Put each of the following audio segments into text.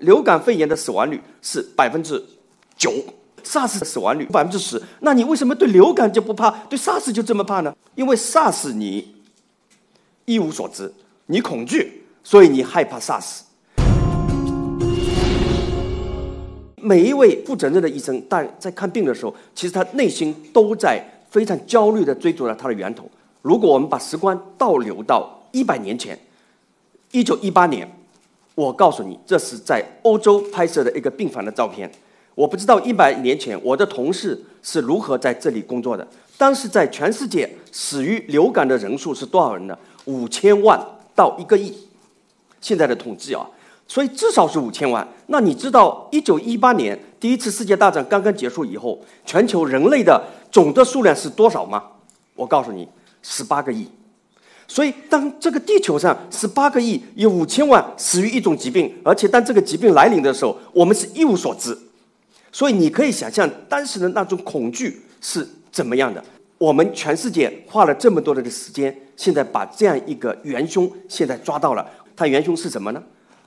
流感肺炎的死亡率是百分之九，SARS 的死亡率百分之十。那你为什么对流感就不怕，对 SARS 就这么怕呢？因为 SARS 你一无所知，你恐惧，所以你害怕 SARS。每一位负责任的医生，但在看病的时候，其实他内心都在非常焦虑的追逐着他的源头。如果我们把时光倒流到一百年前，一九一八年，我告诉你，这是在欧洲拍摄的一个病房的照片。我不知道一百年前我的同事是如何在这里工作的。当时在全世界死于流感的人数是多少人呢？五千万到一个亿。现在的统计啊。所以至少是五千万。那你知道一九一八年第一次世界大战刚刚结束以后，全球人类的总的数量是多少吗？我告诉你，十八个亿。所以当这个地球上十八个亿有五千万死于一种疾病，而且当这个疾病来临的时候，我们是一无所知。所以你可以想象当时的那种恐惧是怎么样的。我们全世界花了这么多的时间，现在把这样一个元凶现在抓到了，它元凶是什么呢？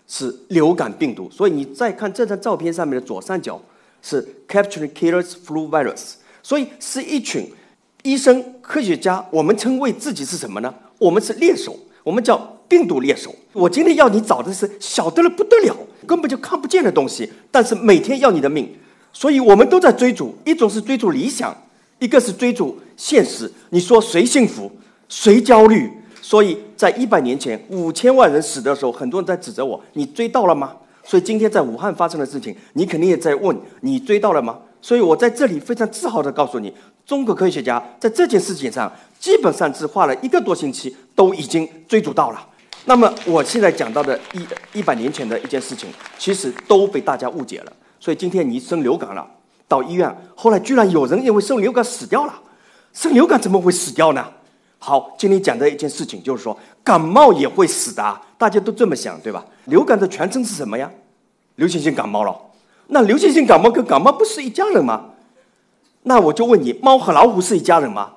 是流感病毒，所以你再看这张照片上面的左上角是 capturing killers flu virus，所以是一群医生、科学家，我们称谓自己是什么呢？我们是猎手，我们叫病毒猎手。我今天要你找的是小的了不得了，根本就看不见的东西，但是每天要你的命，所以我们都在追逐，一种是追逐理想，一个是追逐现实。你说谁幸福，谁焦虑？所以在一百年前，五千万人死的时候，很多人在指责我：“你追到了吗？”所以今天在武汉发生的事情，你肯定也在问：“你追到了吗？”所以我在这里非常自豪地告诉你，中国科学家在这件事情上基本上只花了一个多星期，都已经追逐到了。那么我现在讲到的一一百年前的一件事情，其实都被大家误解了。所以今天你生流感了，到医院，后来居然有人因为生流感死掉了。生流感怎么会死掉呢？好，今天讲的一件事情就是说，感冒也会死的，大家都这么想，对吧？流感的全称是什么呀？流行性感冒了。那流行性感冒跟感冒不是一家人吗？那我就问你，猫和老虎是一家人吗？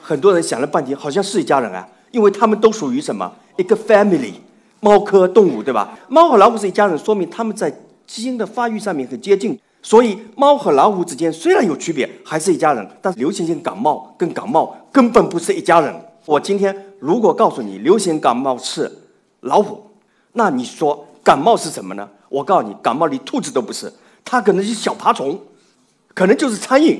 很多人想了半天，好像是一家人啊，因为他们都属于什么一个 family，猫科动物，对吧？猫和老虎是一家人，说明他们在基因的发育上面很接近。所以，猫和老虎之间虽然有区别，还是一家人。但是，流行性感冒跟感冒根本不是一家人。我今天如果告诉你流行感冒是老虎，那你说感冒是什么呢？我告诉你，感冒连兔子都不是，它可能是小爬虫，可能就是苍蝇，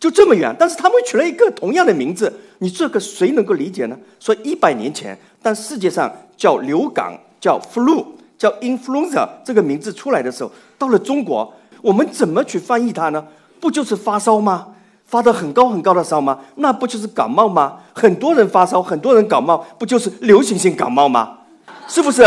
就这么远。但是他们取了一个同样的名字，你这个谁能够理解呢？所以一百年前，当世界上叫流感、叫 flu、叫 influenza 这个名字出来的时候，到了中国。我们怎么去翻译它呢？不就是发烧吗？发的很高很高的烧吗？那不就是感冒吗？很多人发烧，很多人感冒，不就是流行性感冒吗？是不是？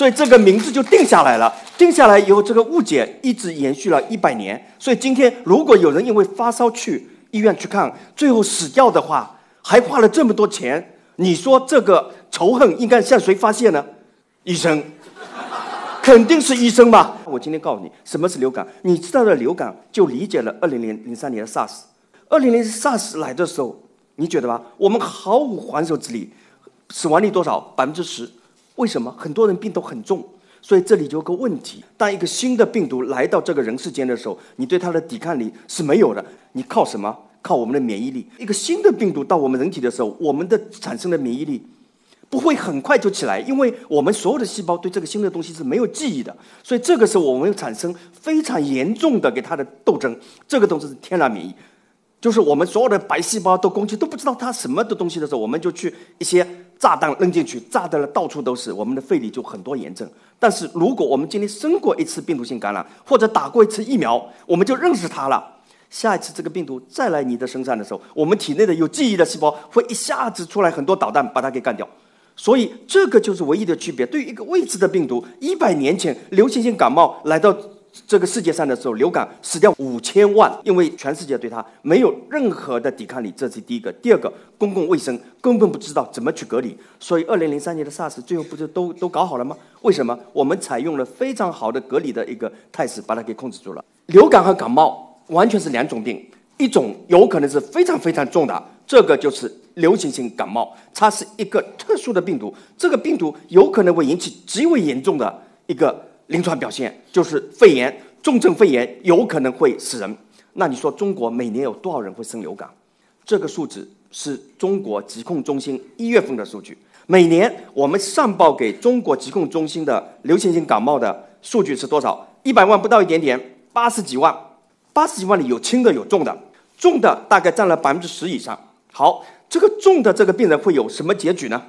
所以这个名字就定下来了。定下来以后，这个误解一直延续了一百年。所以今天，如果有人因为发烧去医院去看，最后死掉的话，还花了这么多钱，你说这个仇恨应该向谁发泄呢？医生。肯定是医生吧？我今天告诉你，什么是流感？你知道了流感，就理解了二零零零三年的 SARS。二零零 SARS 来的时候，你觉得吧？我们毫无还手之力，死亡率多少？百分之十。为什么？很多人病都很重，所以这里就有个问题：当一个新的病毒来到这个人世间的时候，你对它的抵抗力是没有的。你靠什么？靠我们的免疫力。一个新的病毒到我们人体的时候，我们的产生的免疫力。不会很快就起来，因为我们所有的细胞对这个新的东西是没有记忆的，所以这个时候我们产生非常严重的给它的斗争。这个东西是天然免疫，就是我们所有的白细胞都攻击都不知道它什么的东西的时候，我们就去一些炸弹扔进去，炸的了到处都是，我们的肺里就很多炎症。但是如果我们今天生过一次病毒性感染，或者打过一次疫苗，我们就认识它了。下一次这个病毒再来你的身上的时候，我们体内的有记忆的细胞会一下子出来很多导弹，把它给干掉。所以这个就是唯一的区别。对于一个未知的病毒，一百年前流行性感冒来到这个世界上的时候，流感死掉五千万，因为全世界对它没有任何的抵抗力，这是第一个。第二个，公共卫生根本不知道怎么去隔离。所以，二零零三年的 SARS 最后不是都都搞好了吗？为什么？我们采用了非常好的隔离的一个态势，把它给控制住了。流感和感冒完全是两种病，一种有可能是非常非常重的，这个就是。流行性感冒，它是一个特殊的病毒，这个病毒有可能会引起极为严重的一个临床表现，就是肺炎，重症肺炎有可能会死人。那你说中国每年有多少人会生流感？这个数字是中国疾控中心一月份的数据。每年我们上报给中国疾控中心的流行性感冒的数据是多少？一百万不到一点点，八十几万。八十几万里有轻的有重的，重的大概占了百分之十以上。好，这个重的这个病人会有什么结局呢？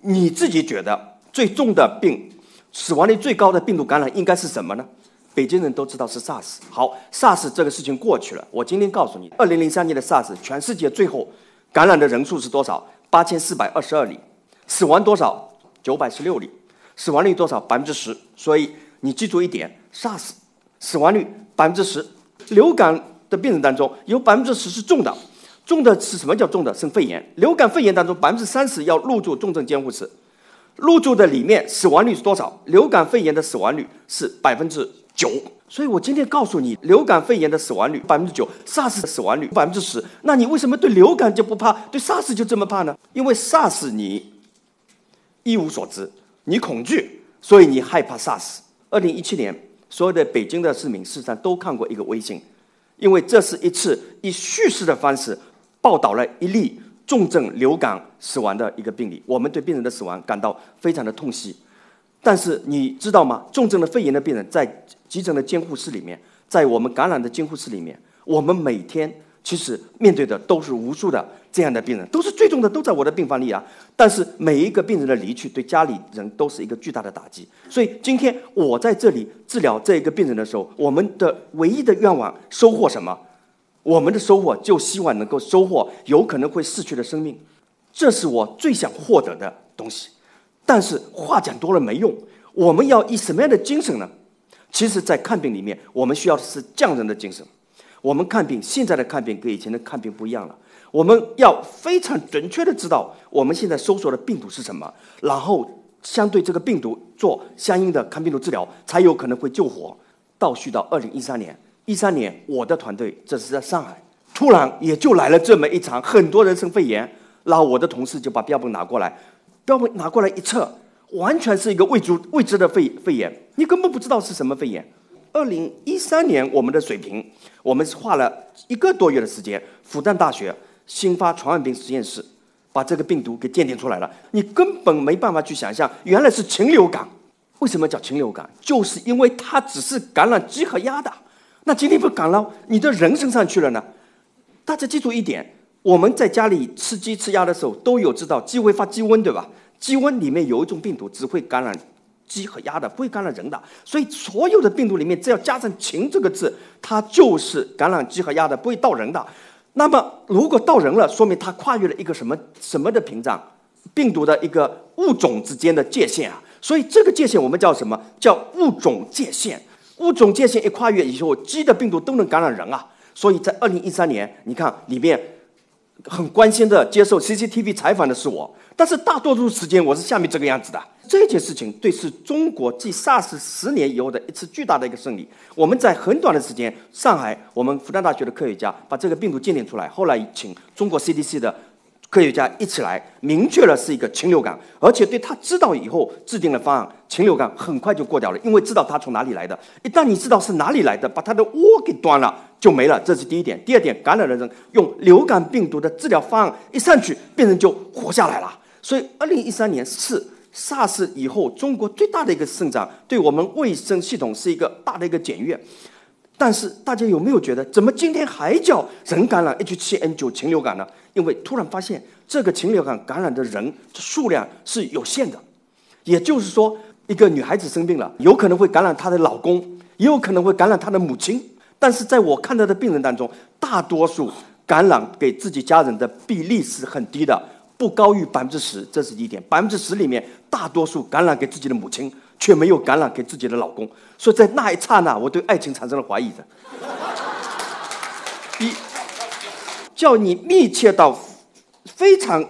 你自己觉得最重的病，死亡率最高的病毒感染应该是什么呢？北京人都知道是 SARS。好，SARS 这个事情过去了。我今天告诉你，二零零三年的 SARS，全世界最后感染的人数是多少？八千四百二十二例，死亡多少？九百十六例，死亡率多少？百分之十。所以你记住一点，SARS 死亡率百分之十。流感的病人当中有百分之十是重的，重的是什么叫重的？生肺炎。流感肺炎当中百分之三十要入住重症监护室，入住的里面死亡率是多少？流感肺炎的死亡率是百分之九。所以我今天告诉你，流感肺炎的死亡率百分之九，SARS 的死亡率百分之十。那你为什么对流感就不怕，对 SARS 就这么怕呢？因为 SARS 你一无所知，你恐惧，所以你害怕 SARS。二零一七年。所有的北京的市民事实上都看过一个微信，因为这是一次以叙事的方式报道了一例重症流感死亡的一个病例。我们对病人的死亡感到非常的痛惜，但是你知道吗？重症的肺炎的病人在急诊的监护室里面，在我们感染的监护室里面，我们每天。其实面对的都是无数的这样的病人，都是最重的，都在我的病房里啊。但是每一个病人的离去，对家里人都是一个巨大的打击。所以今天我在这里治疗这一个病人的时候，我们的唯一的愿望收获什么？我们的收获就希望能够收获有可能会逝去的生命，这是我最想获得的东西。但是话讲多了没用，我们要以什么样的精神呢？其实，在看病里面，我们需要的是匠人的精神。我们看病，现在的看病跟以前的看病不一样了。我们要非常准确的知道我们现在搜索的病毒是什么，然后相对这个病毒做相应的抗病毒治疗，才有可能会救活。倒叙到二零一三年，一三年我的团队这是在上海，突然也就来了这么一场很多人生肺炎，然后我的同事就把标本拿过来，标本拿过来一测，完全是一个未知未知的肺肺炎，你根本不知道是什么肺炎。二零一三年，我们的水平，我们是花了一个多月的时间，复旦大学新发传染病实验室把这个病毒给鉴定出来了。你根本没办法去想象，原来是禽流感。为什么叫禽流感？就是因为它只是感染鸡和鸭的。那今天不感染你的人身上去了呢？大家记住一点：我们在家里吃鸡吃鸭的时候，都有知道鸡会发鸡瘟，对吧？鸡瘟里面有一种病毒，只会感染。鸡和鸭的不会感染人的，所以所有的病毒里面只要加上“禽”这个字，它就是感染鸡和鸭的，不会到人的。那么如果到人了，说明它跨越了一个什么什么的屏障？病毒的一个物种之间的界限啊！所以这个界限我们叫什么？叫物种界限。物种界限一跨越以后，鸡的病毒都能感染人啊！所以在二零一三年，你看里面很关心的接受 CCTV 采访的是我，但是大多数时间我是下面这个样子的。这件事情对是中国继 SARS 十年以后的一次巨大的一个胜利。我们在很短的时间，上海我们复旦大学的科学家把这个病毒鉴定出来，后来请中国 CDC 的科学家一起来明确了是一个禽流感，而且对他知道以后制定了方案，禽流感很快就过掉了，因为知道它从哪里来的。一旦你知道是哪里来的，把它的窝给端了就没了，这是第一点。第二点，感染的人用流感病毒的治疗方案一上去，病人就活下来了。所以，二零一三年是。SARS 以后，中国最大的一个增长，对我们卫生系统是一个大的一个检阅。但是大家有没有觉得，怎么今天还叫人感染 H7N9 禽流感呢？因为突然发现，这个禽流感感染的人数量是有限的。也就是说，一个女孩子生病了，有可能会感染她的老公，也有可能会感染她的母亲。但是在我看到的病人当中，大多数感染给自己家人的比例是很低的。不高于百分之十，这是一点。百分之十里面，大多数感染给自己的母亲，却没有感染给自己的老公。所以在那一刹那，我对爱情产生了怀疑的。一，叫你密切到非常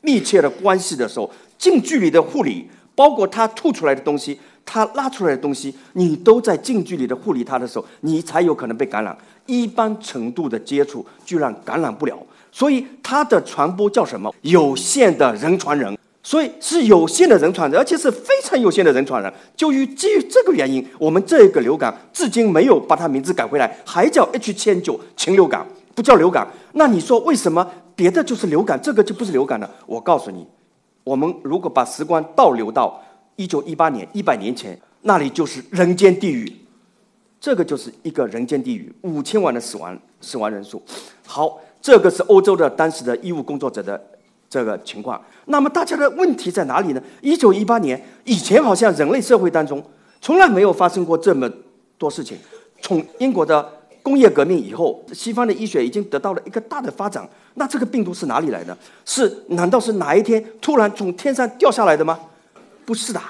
密切的关系的时候，近距离的护理，包括他吐出来的东西，他拉出来的东西，你都在近距离的护理他的时候，你才有可能被感染。一般程度的接触，居然感染不了。所以它的传播叫什么？有限的人传人。所以是有限的人传人，而且是非常有限的人传人。就于基于这个原因，我们这个流感至今没有把它名字改回来，还叫 H 千九禽流感，不叫流感。那你说为什么别的就是流感，这个就不是流感呢？我告诉你，我们如果把时光倒流到一九一八年，一百年前，那里就是人间地狱。这个就是一个人间地狱，五千万的死亡死亡人数。好，这个是欧洲的当时的医务工作者的这个情况。那么大家的问题在哪里呢？一九一八年以前，好像人类社会当中从来没有发生过这么多事情。从英国的工业革命以后，西方的医学已经得到了一个大的发展。那这个病毒是哪里来的？是难道是哪一天突然从天上掉下来的吗？不是的。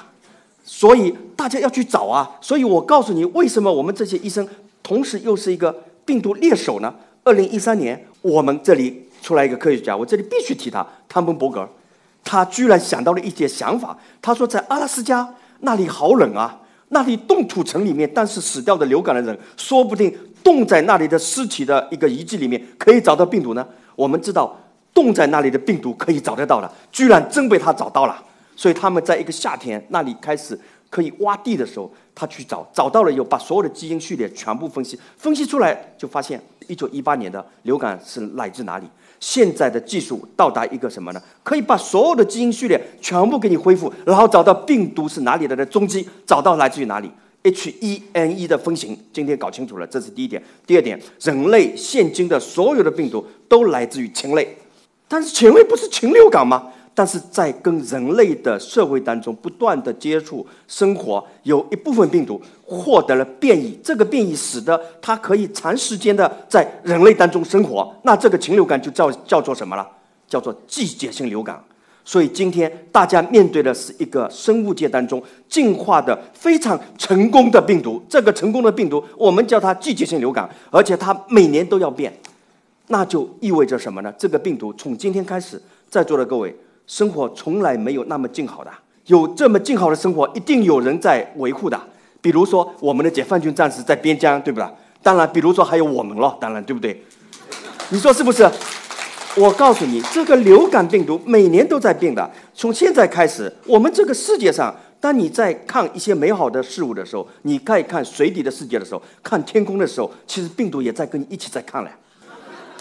所以大家要去找啊！所以我告诉你，为什么我们这些医生同时又是一个病毒猎手呢？二零一三年，我们这里出来一个科学家，我这里必须提他，汤姆伯格，他居然想到了一些想法。他说，在阿拉斯加那里好冷啊，那里冻土层里面，但是死掉的流感的人，说不定冻在那里的尸体的一个遗迹里面可以找到病毒呢。我们知道，冻在那里的病毒可以找得到的，居然真被他找到了。所以他们在一个夏天那里开始可以挖地的时候，他去找，找到了以后，把所有的基因序列全部分析，分析出来就发现，一九一八年的流感是来自哪里？现在的技术到达一个什么呢？可以把所有的基因序列全部给你恢复，然后找到病毒是哪里来的踪迹，找到来自于哪里？H1N1 的分型，今天搞清楚了，这是第一点。第二点，人类现今的所有的病毒都来自于禽类，但是禽类不是禽流感吗？但是在跟人类的社会当中不断的接触生活，有一部分病毒获得了变异，这个变异使得它可以长时间的在人类当中生活。那这个禽流感就叫叫做什么了？叫做季节性流感。所以今天大家面对的是一个生物界当中进化的非常成功的病毒。这个成功的病毒，我们叫它季节性流感，而且它每年都要变。那就意味着什么呢？这个病毒从今天开始，在座的各位。生活从来没有那么静好的，有这么静好的生活，一定有人在维护的。比如说，我们的解放军战士在边疆，对不对？当然，比如说还有我们了，当然，对不对？你说是不是？我告诉你，这个流感病毒每年都在变的。从现在开始，我们这个世界上，当你在看一些美好的事物的时候，你再看水底的世界的时候，看天空的时候，其实病毒也在跟你一起在看了。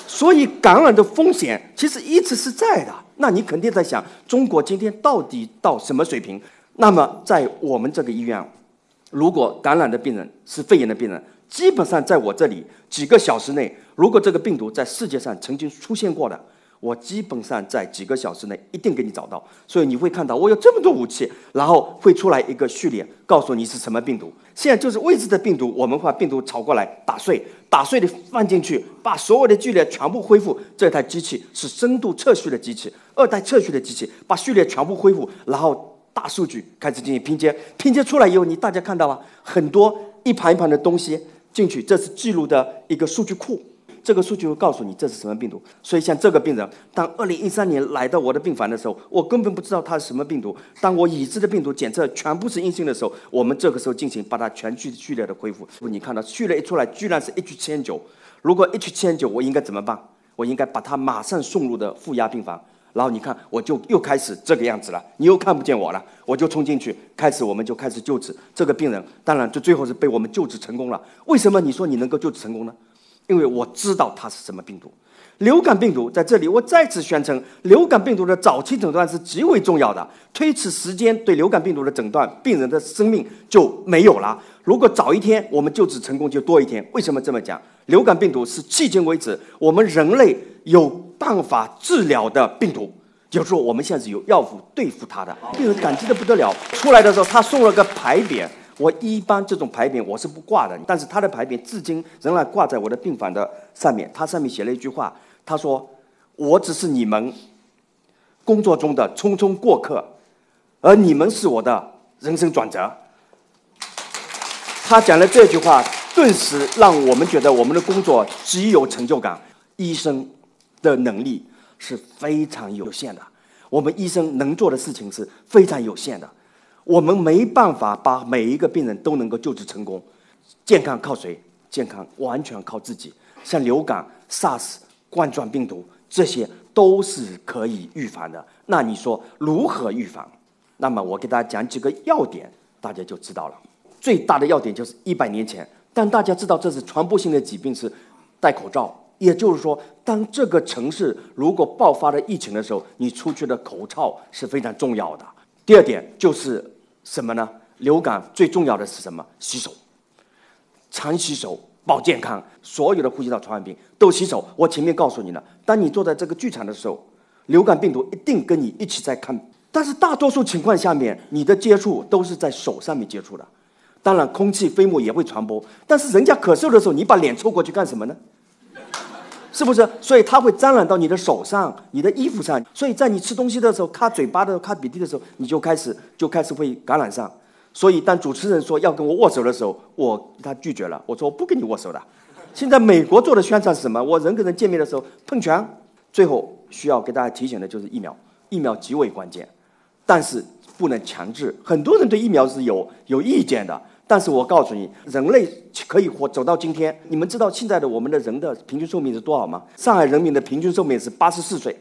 所以感染的风险其实一直是在的。那你肯定在想，中国今天到底到什么水平？那么在我们这个医院，如果感染的病人是肺炎的病人，基本上在我这里几个小时内，如果这个病毒在世界上曾经出现过的。我基本上在几个小时内一定给你找到，所以你会看到我有这么多武器，然后会出来一个序列，告诉你是什么病毒。现在就是未知的病毒，我们把病毒炒过来打碎，打碎的放进去，把所有的序列全部恢复。这台机器是深度测序的机器，二代测序的机器，把序列全部恢复，然后大数据开始进行拼接，拼接出来以后，你大家看到啊，很多一盘一盘的东西进去，这是记录的一个数据库。这个数据会告诉你这是什么病毒，所以像这个病人，当二零一三年来到我的病房的时候，我根本不知道他是什么病毒。当我已知的病毒检测全部是阴性的时候，我们这个时候进行把它全序序列的恢复。你看到序列一出来，居然是 H 千九。如果 H 千九，我应该怎么办？我应该把它马上送入的负压病房。然后你看，我就又开始这个样子了，你又看不见我了，我就冲进去，开始我们就开始救治这个病人。当然，就最后是被我们救治成功了。为什么你说你能够救治成功呢？因为我知道它是什么病毒，流感病毒在这里。我再次宣称，流感病毒的早期诊断是极为重要的。推迟时间对流感病毒的诊断，病人的生命就没有了。如果早一天，我们救治成功就多一天。为什么这么讲？流感病毒是迄今为止我们人类有办法治疗的病毒，就是说我们现在是有药物对付它的。病人感激的不得了，出来的时候他送了个牌匾。我一般这种牌匾我是不挂的，但是他的牌匾至今仍然挂在我的病房的上面。他上面写了一句话，他说：“我只是你们工作中的匆匆过客，而你们是我的人生转折。”他讲了这句话，顿时让我们觉得我们的工作极有成就感。医生的能力是非常有限的，我们医生能做的事情是非常有限的。我们没办法把每一个病人都能够救治成功，健康靠谁？健康完全靠自己。像流感、SARS、冠状病毒这些都是可以预防的。那你说如何预防？那么我给大家讲几个要点，大家就知道了。最大的要点就是一百年前，但大家知道这是传播性的疾病，是戴口罩。也就是说，当这个城市如果爆发了疫情的时候，你出去的口罩是非常重要的。第二点就是什么呢？流感最重要的是什么？洗手，常洗手保健康。所有的呼吸道传染病都洗手。我前面告诉你了，当你坐在这个剧场的时候，流感病毒一定跟你一起在看。但是大多数情况下面，你的接触都是在手上面接触的。当然，空气飞沫也会传播。但是人家咳嗽的时候，你把脸凑过去干什么呢？是不是？所以它会沾染到你的手上、你的衣服上。所以在你吃东西的时候、擦嘴巴的、擦鼻涕的时候，你就开始就开始会感染上。所以当主持人说要跟我握手的时候，我他拒绝了。我说我不跟你握手的。现在美国做的宣传是什么？我人跟人见面的时候碰拳。最后需要给大家提醒的就是疫苗，疫苗极为关键。但是不能强制，很多人对疫苗是有有意见的。但是我告诉你，人类可以活走到今天。你们知道现在的我们的人的平均寿命是多少吗？上海人民的平均寿命是八十四岁，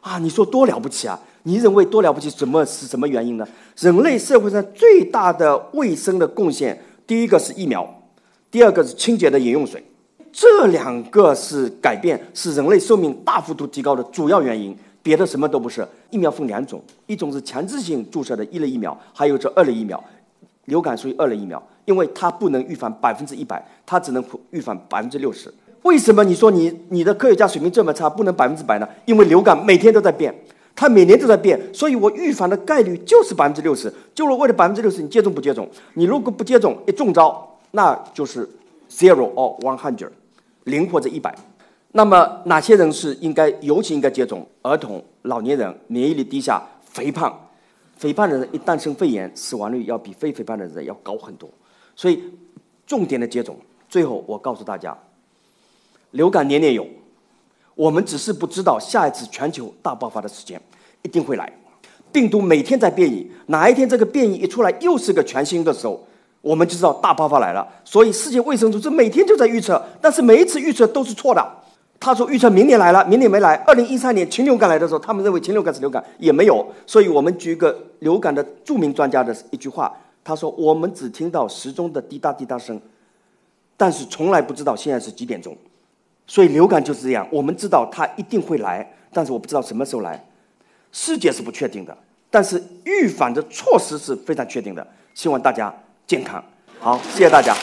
啊，你说多了不起啊？你认为多了不起？什么是什么原因呢？人类社会上最大的卫生的贡献，第一个是疫苗，第二个是清洁的饮用水，这两个是改变，是人类寿命大幅度提高的主要原因。别的什么都不是。疫苗分两种，一种是强制性注射的一类疫苗，还有这二类疫苗。流感属于二类疫苗，因为它不能预防百分之一百，它只能预防百分之六十。为什么你说你你的科学家水平这么差，不能百分之百呢？因为流感每天都在变，它每年都在变，所以我预防的概率就是百分之六十。就是为了百分之六十，你接种不接种？你如果不接种，一中招，那就是 zero or one hundred，零或者一百。那么哪些人是应该尤其应该接种？儿童、老年人、免疫力低下、肥胖，肥胖的人一旦生肺炎，死亡率要比非肥胖的人要高很多。所以重点的接种。最后我告诉大家，流感年年有，我们只是不知道下一次全球大爆发的时间一定会来。病毒每天在变异，哪一天这个变异一出来又是个全新的时候，我们就知道大爆发来了。所以世界卫生组织每天就在预测，但是每一次预测都是错的。他说预测明年来了，明年没来。二零一三年禽流感来的时候，他们认为禽流感是流感，也没有。所以我们举一个流感的著名专家的一句话，他说：“我们只听到时钟的滴答滴答声，但是从来不知道现在是几点钟。”所以流感就是这样，我们知道它一定会来，但是我不知道什么时候来。世界是不确定的，但是预防的措施是非常确定的。希望大家健康。好，谢谢大家。